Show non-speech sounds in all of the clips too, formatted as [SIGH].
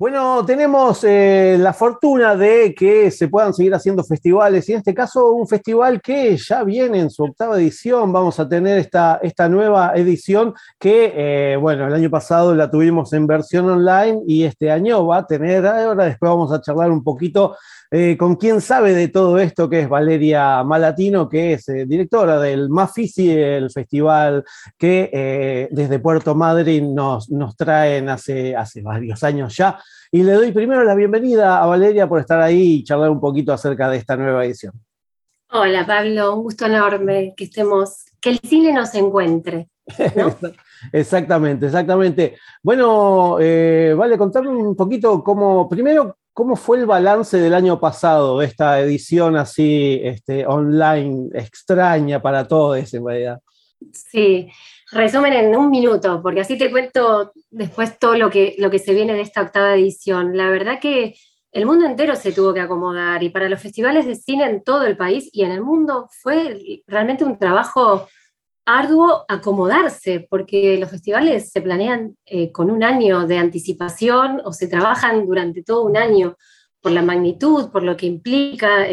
Bueno, tenemos eh, la fortuna de que se puedan seguir haciendo festivales y en este caso un festival que ya viene en su octava edición. Vamos a tener esta, esta nueva edición que, eh, bueno, el año pasado la tuvimos en versión online y este año va a tener, ahora después vamos a charlar un poquito eh, con quien sabe de todo esto, que es Valeria Malatino, que es eh, directora del Mafisi, el festival que eh, desde Puerto Madryn nos, nos traen hace, hace varios años ya. Y le doy primero la bienvenida a Valeria por estar ahí y charlar un poquito acerca de esta nueva edición. Hola Pablo, un gusto enorme que estemos, que el cine nos encuentre. [LAUGHS] exactamente, exactamente. Bueno, vale, contarme un poquito cómo, primero, ¿Cómo fue el balance del año pasado, esta edición así este, online extraña para todos en realidad? Sí, resumen en un minuto, porque así te cuento después todo lo que, lo que se viene de esta octava edición. La verdad que el mundo entero se tuvo que acomodar y para los festivales de cine en todo el país y en el mundo fue realmente un trabajo arduo acomodarse, porque los festivales se planean eh, con un año de anticipación o se trabajan durante todo un año por la magnitud, por lo que implica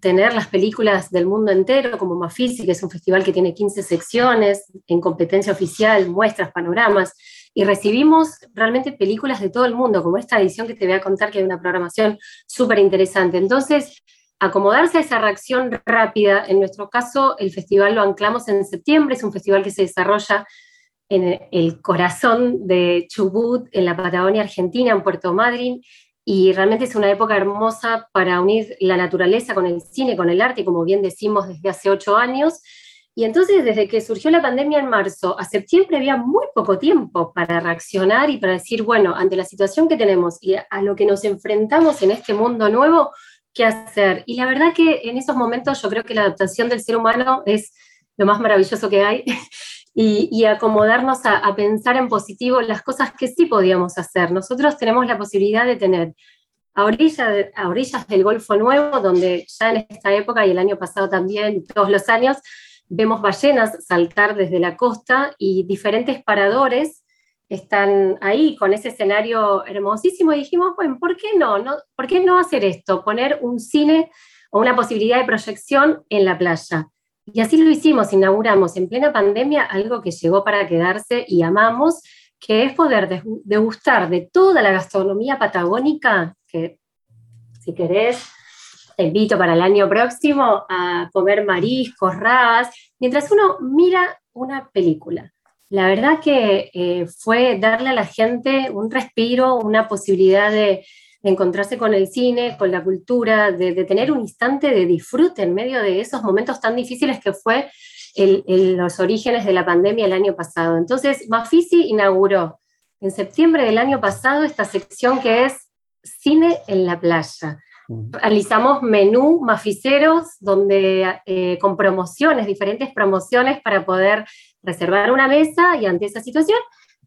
tener las películas del mundo entero, como Mafisi, que es un festival que tiene 15 secciones en competencia oficial, muestras, panoramas, y recibimos realmente películas de todo el mundo, como esta edición que te voy a contar, que hay una programación súper interesante. Entonces, acomodarse a esa reacción rápida. En nuestro caso, el festival lo anclamos en septiembre, es un festival que se desarrolla en el corazón de Chubut, en la Patagonia Argentina, en Puerto Madryn, y realmente es una época hermosa para unir la naturaleza con el cine, con el arte, como bien decimos desde hace ocho años. Y entonces, desde que surgió la pandemia en marzo a septiembre, había muy poco tiempo para reaccionar y para decir, bueno, ante la situación que tenemos y a lo que nos enfrentamos en este mundo nuevo, qué hacer. Y la verdad que en esos momentos yo creo que la adaptación del ser humano es lo más maravilloso que hay [LAUGHS] y, acomodarnos a, pensar en positivo las cosas que sí podíamos hacer. Nosotros tenemos la posibilidad de tener a, a orillas del Golfo Nuevo, donde ya en esta época y el año pasado también, todos los años, vemos ballenas saltar desde la costa y diferentes paradores están ahí con ese escenario hermosísimo y dijimos, bueno, ¿por qué no? no? ¿Por qué no hacer esto? Poner un cine o una posibilidad de proyección en la playa. Y así lo hicimos, inauguramos en plena pandemia algo que llegó para quedarse y amamos, que es poder degustar de toda la gastronomía patagónica, que si querés, te invito para el año próximo a comer mariscos, rabas, mientras uno mira una película. La verdad que eh, fue darle a la gente un respiro, una posibilidad de, encontrarse con el cine, con la cultura, de, tener un instante de disfrute en medio de esos momentos tan difíciles que fue los orígenes de la pandemia el año pasado. Entonces, Mafisi inauguró en septiembre del año pasado esta sección que es Cine en la playa. Realizamos menú maficeros donde eh, con promociones, diferentes promociones para poder reservar una mesa y ante esa situación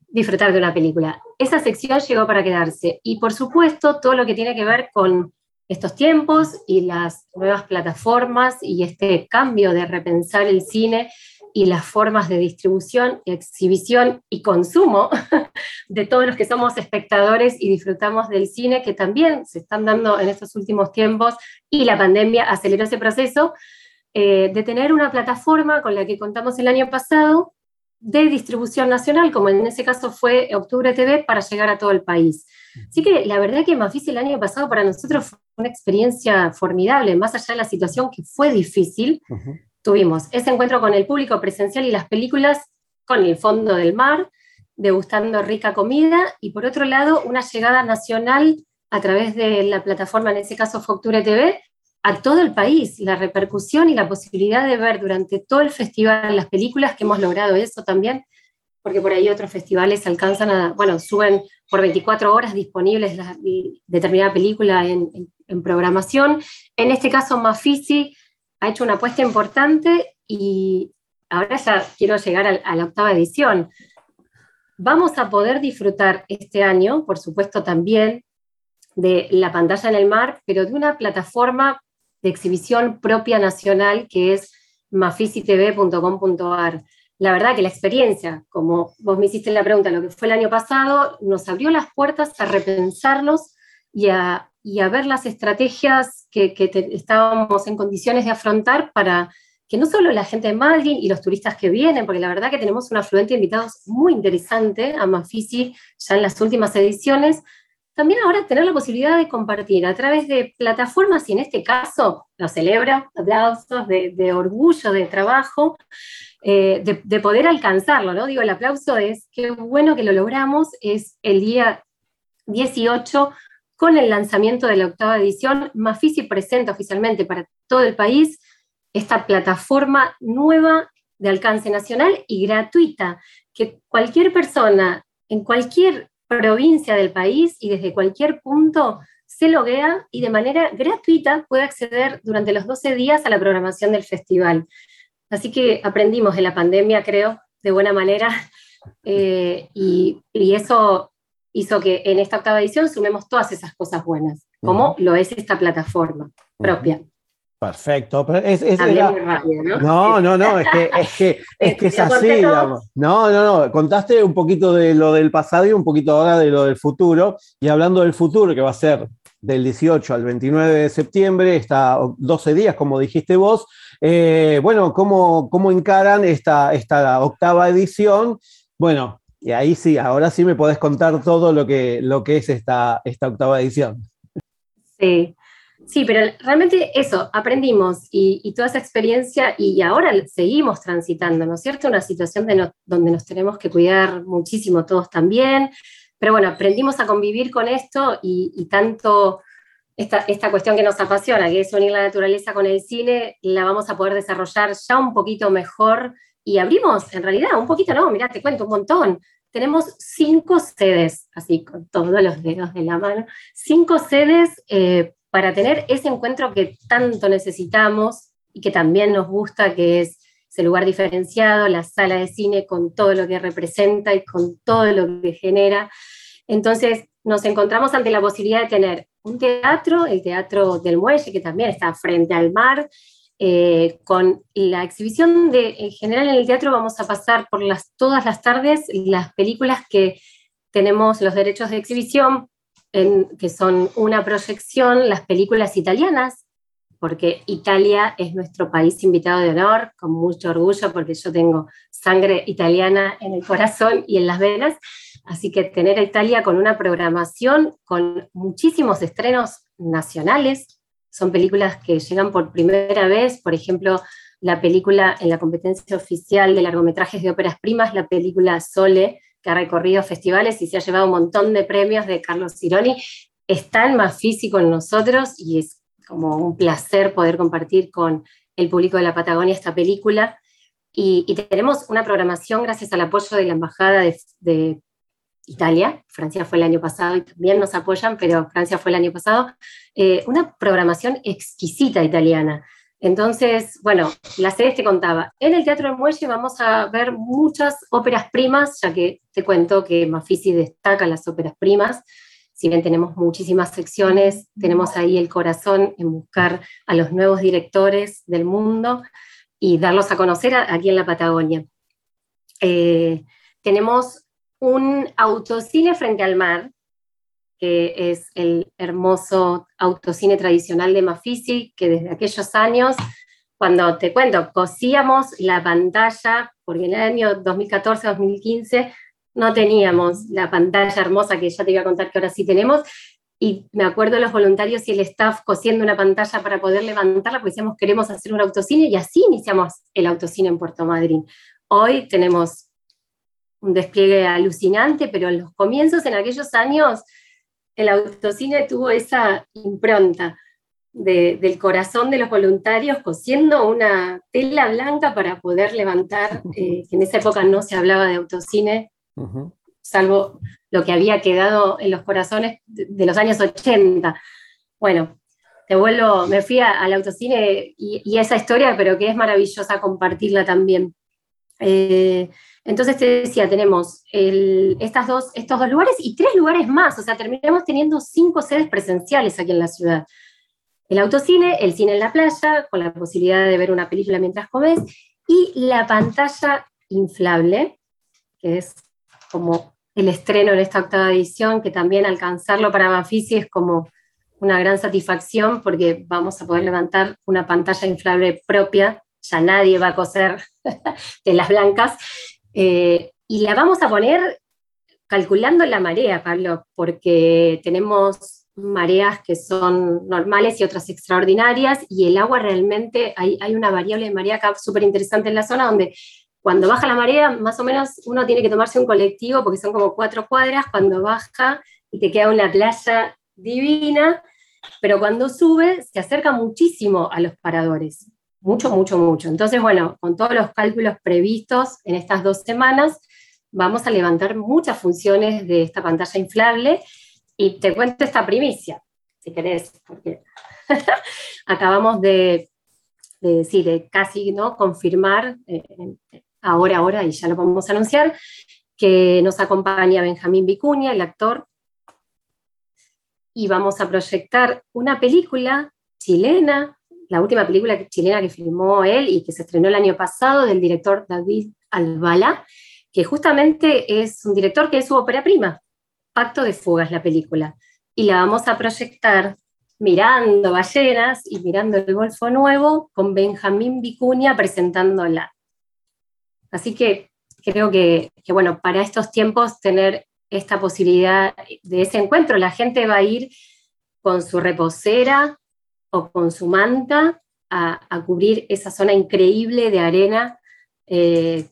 disfrutar de una película. Esa sección llegó para quedarse y por supuesto todo lo que tiene que ver con estos tiempos y las nuevas plataformas y este cambio de repensar el cine y las formas de distribución, exhibición y consumo [LAUGHS] de todos los que somos espectadores y disfrutamos del cine, que también se están dando en estos últimos tiempos y la pandemia aceleró ese proceso, eh, de tener una plataforma con la que contamos el año pasado de distribución nacional, como en ese caso fue Octubre TV, para llegar a todo el país. Así que la verdad que Mafisi el año pasado para nosotros fue una experiencia formidable, más allá de la situación que fue difícil, tuvimos ese encuentro con el público presencial y las películas con el fondo del mar, degustando rica comida, y por otro lado, una llegada nacional a través de la plataforma, en ese caso fue Octubre TV, a todo el país, la repercusión y la posibilidad de ver durante todo el festival las películas que hemos logrado eso también, porque por ahí otros festivales alcanzan a, bueno, suben por 24 horas disponibles la, determinada película en, programación. En este caso, Mafisi ha hecho una apuesta importante y ahora ya quiero llegar a la octava edición. Vamos a poder disfrutar este año, por supuesto también, de la pantalla en el mar, pero de una plataforma de exhibición propia nacional que es mafisitv.com.ar. La verdad que la experiencia, como vos me hiciste la pregunta, lo que fue el año pasado, nos abrió las puertas a repensarnos y a, ver las estrategias que, estábamos en condiciones de afrontar para que no solo la gente de Madrid y los turistas que vienen, porque la verdad que tenemos un afluente de invitados muy interesante a Mafisi ya en las últimas ediciones, también ahora tener la posibilidad de compartir a través de plataformas, y en este caso lo celebro, aplausos de, orgullo, de trabajo, eh, de, poder alcanzarlo, ¿no? Digo, el aplauso es qué bueno que lo logramos, es el día 18 con el lanzamiento de la octava edición, Mafisi presenta oficialmente para todo el país esta plataforma nueva de alcance nacional y gratuita, que cualquier persona en cualquier provincia del país y desde cualquier punto se loguea y de manera gratuita puede acceder durante los 12 días a la programación del festival. Así que aprendimos de la pandemia, creo, de buena manera, [LAUGHS] eh, y, eso hizo que en esta octava edición sumemos todas esas cosas buenas, como lo es esta plataforma propia. Perfecto, es, ¿no? no, no, es que es, que, [LAUGHS] es, que es así, digamos. No, no, no, contaste un poquito de lo del pasado y un poquito ahora de lo del futuro, y hablando del futuro, que va a ser del 18 al 29 de septiembre, está 12 días, como dijiste vos, eh, bueno, ¿cómo, ¿cómo, encaran esta, esta octava edición? Bueno, y ahí sí, ahora sí me podés contar todo lo que, lo que es esta, esta octava edición. Sí, Sí, pero realmente eso, aprendimos y, toda esa experiencia y ahora seguimos transitando, ¿no es cierto? Una situación donde nos tenemos que cuidar muchísimo todos también, pero bueno, aprendimos a convivir con esto y, tanto esta, esta, cuestión que nos apasiona, que es unir la naturaleza con el cine, la vamos a poder desarrollar ya un poquito mejor y abrimos, en realidad, un poquito, no, mira, te cuento un montón. Tenemos cinco sedes, así con todos los dedos de la mano, cinco sedes eh, para tener ese encuentro que tanto necesitamos y que también nos gusta, que es ese lugar diferenciado, la sala de cine con todo lo que representa y con todo lo que genera. Entonces nos encontramos ante la posibilidad de tener un teatro, el Teatro del Muelle, que también está frente al mar, eh, con la exhibición de, en general en el teatro vamos a pasar por las, todas las tardes las películas que tenemos los derechos de exhibición que son una proyección, las películas italianas, porque Italia es nuestro país invitado de honor, con mucho orgullo, porque yo tengo sangre italiana en el corazón y en las venas. Así que tener a Italia con una programación, con muchísimos estrenos nacionales, son películas que llegan por primera vez, por ejemplo, la película en la competencia oficial de largometrajes de óperas primas, la película Sole, que ha recorrido festivales y se ha llevado un montón de premios de Carlos Cironi, está en más físico en nosotros y es como un placer poder compartir con el público de la Patagonia esta película. Y, tenemos una programación gracias al apoyo de la Embajada de, Italia, Francia fue el año pasado y también nos apoyan, pero Francia fue el año pasado, eh, una programación exquisita italiana. Entonces, bueno, las series te contaba. En el Teatro del Muelle vamos a ver muchas óperas primas, ya que te cuento que Mafisi destaca las óperas primas. Si bien tenemos muchísimas secciones, tenemos ahí el corazón en buscar a los nuevos directores del mundo y darlos a conocer aquí en la Patagonia. Eh, tenemos un autocine frente al mar, que es el hermoso autocine tradicional de Mafisi, que desde aquellos años, cuando te cuento, cosíamos la pantalla, porque en el año 2014-2015 no teníamos la pantalla hermosa que ya te iba a contar que ahora sí tenemos, y me acuerdo de los voluntarios y el staff cosiendo una pantalla para poder levantarla, porque decíamos queremos hacer un autocine, y así iniciamos el autocine en Puerto Madryn. Hoy tenemos un despliegue alucinante, pero en los comienzos, en aquellos años, el autocine tuvo esa impronta. del corazón de los voluntarios cosiendo una tela blanca para poder levantar, eh, que en esa época no se hablaba de autocine, salvo lo que había quedado en los corazones de, los años 80. Bueno, te vuelvo, me fui al autocine y, esa historia, pero que es maravillosa compartirla también. Eh, entonces te decía, tenemos estas dos, estos dos lugares y tres lugares más, o sea, terminamos teniendo cinco sedes presenciales aquí en la ciudad. El autocine, el cine en la playa, con la posibilidad de ver una película mientras comes, y la pantalla inflable, que es como el estreno en esta octava edición, que también alcanzarlo para Bafisi es como una gran satisfacción porque vamos a poder levantar una pantalla inflable propia, ya nadie va a coser [LAUGHS] telas blancas, eh, y la vamos a poner calculando la marea, Pablo, porque tenemos mareas que son normales y otras extraordinarias, y el agua realmente, hay, una variable de marea acá súper interesante en la zona donde cuando baja la marea, más o menos uno tiene que tomarse un colectivo porque son como cuatro cuadras, cuando baja y te queda una playa divina, pero cuando sube se acerca muchísimo a los paradores, mucho, mucho, mucho. Entonces, bueno, con todos los cálculos previstos en estas dos semanas, vamos a levantar muchas funciones de esta pantalla inflable y te cuento esta primicia, si querés, porque [LAUGHS] acabamos de, de, casi ¿no? confirmar eh, ahora, ahora, y ya lo vamos a anunciar, que nos acompaña Benjamín Vicuña, el actor, y vamos a proyectar una película chilena, la última película chilena que filmó él y que se estrenó el año pasado, del director David Albala, que justamente es un director que es su ópera prima, Pacto de Fugas, la película, y la vamos a proyectar mirando ballenas y mirando el Golfo Nuevo con Benjamín Vicuña presentándola. Así que creo que, bueno, para estos tiempos tener esta posibilidad de ese encuentro, la gente va a ir con su reposera o con su manta a, cubrir esa zona increíble de arena eh,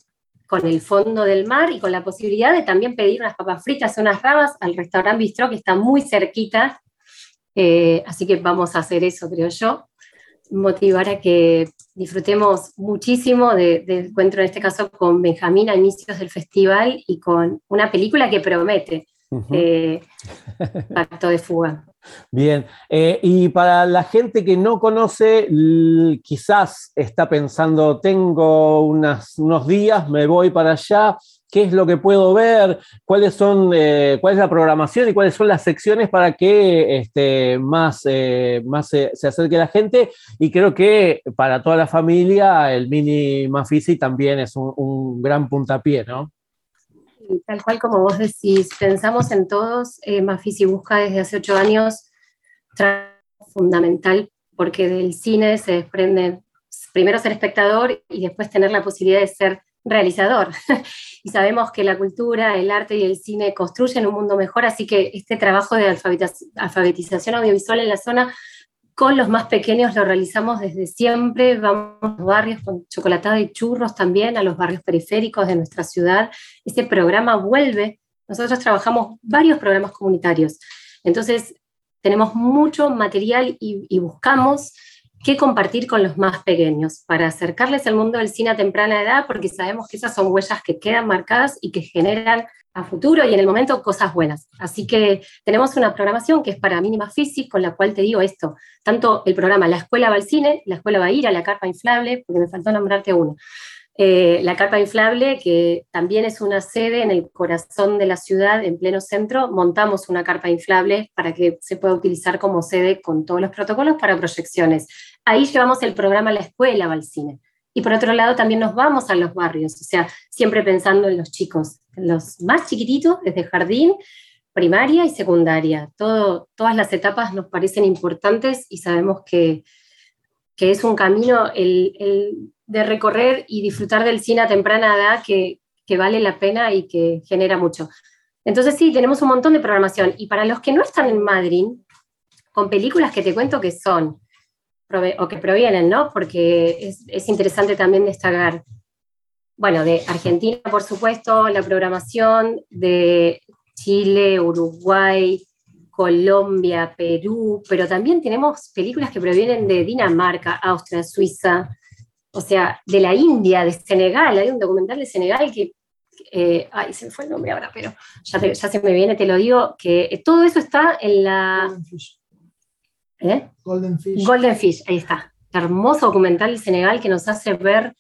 con el fondo del mar y con la posibilidad de también pedir unas papas fritas o unas rabas al restaurante Bistro que está muy cerquita. Eh, así que vamos a hacer eso, creo yo motivar a que disfrutemos muchísimo del de encuentro, en este caso con Benjamín a inicios del festival y con una película que promete, eh, Pacto de Fuga. Bien, eh, y para la gente que no conoce, quizás está pensando, tengo unos días, me voy para allá, qué es lo que puedo ver, cuáles son, eh, cuál es la programación y cuáles son las secciones para que este, más, eh, más se, acerque la gente. Y creo que para toda la familia el mini Mafisi también es un, gran puntapié, ¿no? Tal cual como vos decís, pensamos en todos, eh, Mafisi busca desde hace ocho años fundamental porque del cine se desprende primero ser espectador y después tener la posibilidad de ser realizador. [LAUGHS] y sabemos que la cultura, el arte y el cine construyen un mundo mejor, así que este trabajo de alfabetización audiovisual en la zona con los más pequeños lo realizamos desde siempre, vamos a los barrios con chocolatada y churros también, a los barrios periféricos de nuestra ciudad. Este programa vuelve, nosotros trabajamos varios programas comunitarios, entonces tenemos mucho material y, y buscamos qué compartir con los más pequeños para acercarles al mundo del cine a temprana edad, porque sabemos que esas son huellas que quedan marcadas y que generan a futuro y en el momento cosas buenas. Así que tenemos una programación que es para mínima física, con la cual te digo esto, tanto el programa La Escuela va al cine, la escuela va a ir a la carpa inflable, porque me faltó nombrarte uno, eh, la carpa inflable, que también es una sede en el corazón de la ciudad, en pleno centro, montamos una carpa inflable para que se pueda utilizar como sede con todos los protocolos para proyecciones. Ahí llevamos el programa La Escuela va al cine. Y por otro lado, también nos vamos a los barrios, o sea, siempre pensando en los chicos, los más chiquititos, desde jardín, primaria y secundaria. Todo, todas las etapas nos parecen importantes y sabemos que, que es un camino el, el de recorrer y disfrutar del cine a temprana edad que, vale la pena y que genera mucho. Entonces sí, tenemos un montón de programación. Y para los que no están en Madrid, con películas que te cuento que son, o que provienen, ¿no? Porque es, es interesante también destacar, bueno, de Argentina, por supuesto, la programación de Chile, Uruguay, Colombia, Perú, pero también tenemos películas que provienen de Dinamarca, Austria, Suiza, o sea, de la India, de Senegal. Hay un documental de Senegal que, eh, ay, se me fue el nombre ahora, pero ya, se me viene, te lo digo, que todo eso está en la... Golden Fish. ¿Eh? Golden Fish. Golden Fish, ahí está. Hermoso documental de Senegal que nos hace ver,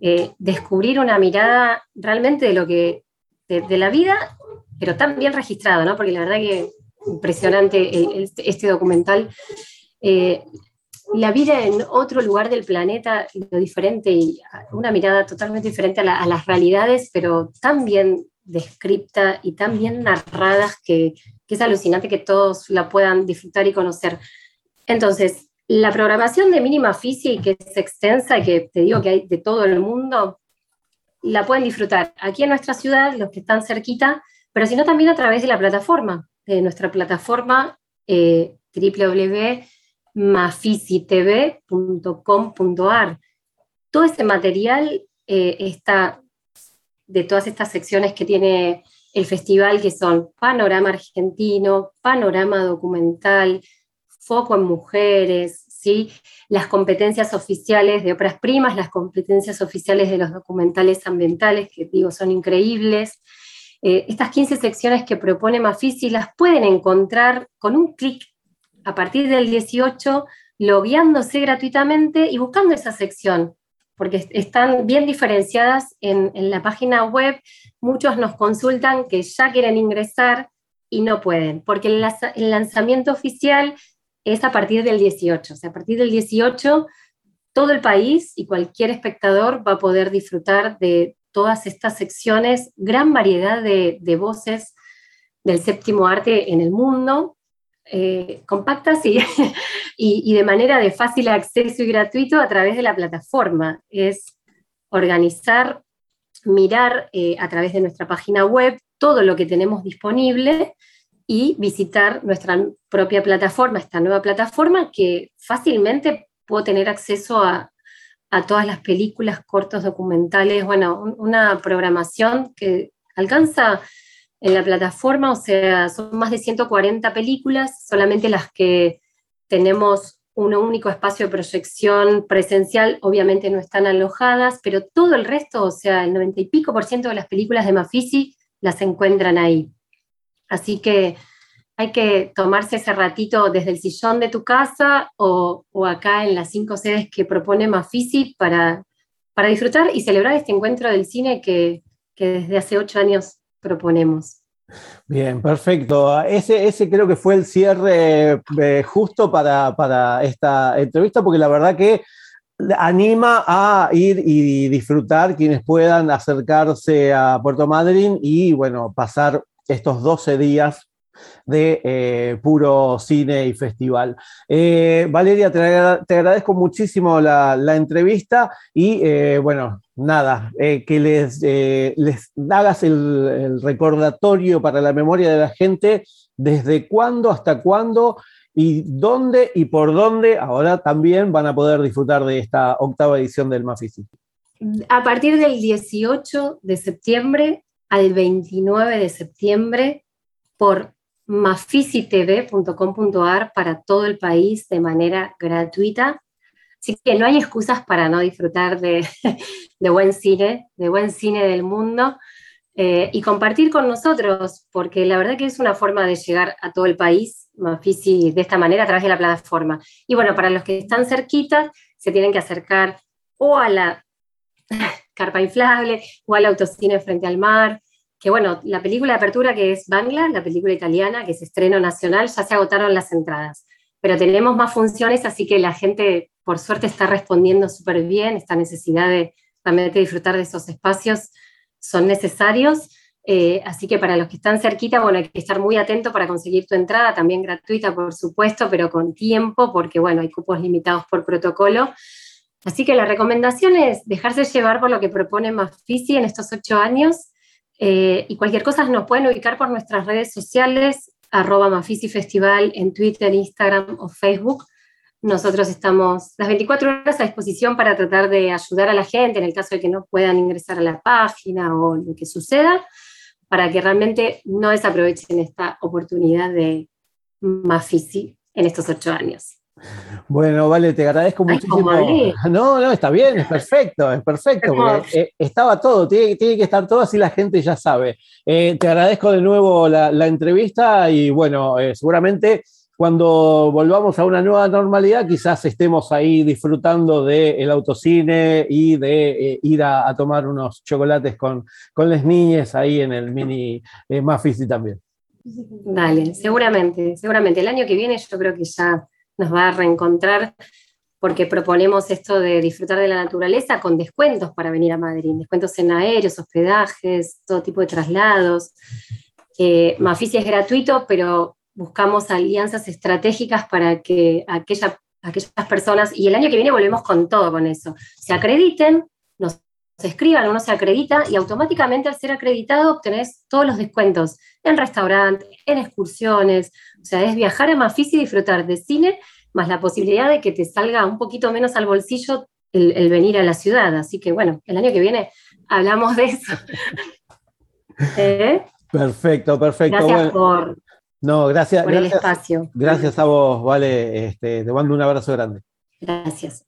eh, descubrir una mirada realmente de lo que, de, la vida, pero tan bien registrado, ¿no? Porque la verdad que impresionante este, documental. Eh, la vida en otro lugar del planeta, lo diferente y una mirada totalmente diferente a, las realidades, pero tan bien descripta y tan bien narradas que, es alucinante que todos la puedan disfrutar y conocer. Entonces, la programación de Mínima Fisi, que es extensa y que te digo que hay de todo el mundo, la pueden disfrutar aquí en nuestra ciudad, los que están cerquita, pero si no también a través de la plataforma, de nuestra plataforma eh, www.mafisitv.com.ar. Todo ese material eh, está de todas estas secciones que tiene el festival, que son panorama argentino, panorama documental, foco en mujeres, ¿sí? las competencias oficiales de obras primas, las competencias oficiales de los documentales ambientales, que digo son increíbles. Eh, estas 15 secciones que propone Mafisi las pueden encontrar con un clic a partir del 18, logueándose gratuitamente y buscando esa sección, porque están bien diferenciadas en, la página web. Muchos nos consultan que ya quieren ingresar y no pueden, porque el lanzamiento oficial es a partir del 18. O sea, a partir del 18, todo el país y cualquier espectador va a poder disfrutar de todas estas secciones, gran variedad de, voces del séptimo arte en el mundo, eh, compactas [LAUGHS] y, de manera de fácil acceso y gratuito a través de la plataforma. Es organizar, mirar eh, a través de nuestra página web todo lo que tenemos disponible y visitar nuestra propia plataforma, esta nueva plataforma que fácilmente puedo tener acceso a, a todas las películas, cortos, documentales, bueno, una programación que alcanza en la plataforma, o sea, son más de 140 películas, solamente las que tenemos un único espacio de proyección presencial, obviamente no están alojadas, pero todo el resto, o sea, el 90 y pico por ciento de las películas de Mafisi las encuentran ahí. Así que hay que tomarse ese ratito desde el sillón de tu casa o, acá en las cinco sedes que propone Mafisi para, para disfrutar y celebrar este encuentro del cine que, desde hace ocho años proponemos. Bien, perfecto. Ese, ese creo que fue el cierre eh, justo para, para, esta entrevista, porque la verdad que anima a ir y disfrutar quienes puedan acercarse a Puerto Madryn y, bueno, pasar estos 12 días de eh, puro cine y festival. Eh, Valeria, te, agradezco muchísimo la, entrevista y eh, bueno, nada, que les, les hagas el, recordatorio para la memoria de la gente desde cuándo hasta cuándo y dónde y por dónde ahora también van a poder disfrutar de esta octava edición del Mafisi. A partir del 18 de septiembre al 29 de septiembre por mafisitv.com.ar para todo el país de manera gratuita. Así que no hay excusas para no disfrutar [LAUGHS] de, buen cine, de buen cine del mundo eh, y compartir con nosotros, porque la verdad que es una forma de llegar a todo el país, Mafisi, de esta manera a través de la plataforma. Y bueno, para los que están cerquitas, se tienen que acercar o a la carpa inflable o al autocine frente al mar que bueno, la película de apertura que es Bangla, la película italiana, que es estreno nacional, ya se agotaron las entradas. Pero tenemos más funciones, así que la gente, por suerte, está respondiendo súper bien. Esta necesidad de de disfrutar de esos espacios son necesarios. Eh, así que para los que están cerquita, bueno, hay que estar muy atento para conseguir tu entrada, también gratuita, por supuesto, pero con tiempo, porque bueno, hay cupos limitados por protocolo. Así que la recomendación es dejarse llevar por lo que propone Mafisi en estos ocho años eh, y cualquier cosa nos pueden ubicar por nuestras redes sociales, arroba Mafisi Festival en Twitter, Instagram o Facebook. Nosotros estamos las 24 horas a disposición para tratar de ayudar a la gente en el caso de que no puedan ingresar a la página o lo que suceda, para que realmente no desaprovechen esta oportunidad de, Mafisi en estos ocho años. Bueno, vale, te agradezco muchísimo. [LAUGHS] No, no, está bien, es perfecto, es perfecto, porque eh, estaba todo, tiene, que estar todo así la gente ya sabe. Eh, te agradezco de nuevo la, entrevista y bueno, eh, seguramente cuando volvamos a una nueva normalidad, quizás estemos ahí disfrutando del autocine y de ir a, tomar unos chocolates con, con las niñas ahí en el mini Mafisi también. Dale, seguramente, seguramente. El año que viene yo creo que ya nos va a reencontrar porque proponemos esto de disfrutar de la naturaleza con descuentos para venir a Madrid, descuentos en aéreos, hospedajes, todo tipo de traslados. Eh, Mafisi es gratuito, pero buscamos alianzas estratégicas para que aquellas personas, y el año que viene volvemos con todo con eso, se acrediten, nos escriban, uno se acredita y automáticamente al ser acreditado obtenés todos los descuentos en restaurantes, en excursiones, o sea, es viajar a Mafisi y disfrutar de cine, más la posibilidad de que te salga un poquito menos al bolsillo el, venir a la ciudad. Así que bueno, el año que viene hablamos de eso. [LAUGHS] ¿Eh? Perfecto, perfecto. Gracias por, no, gracias, el espacio. Gracias a vos, Vale. Este, te mando un abrazo grande. Gracias.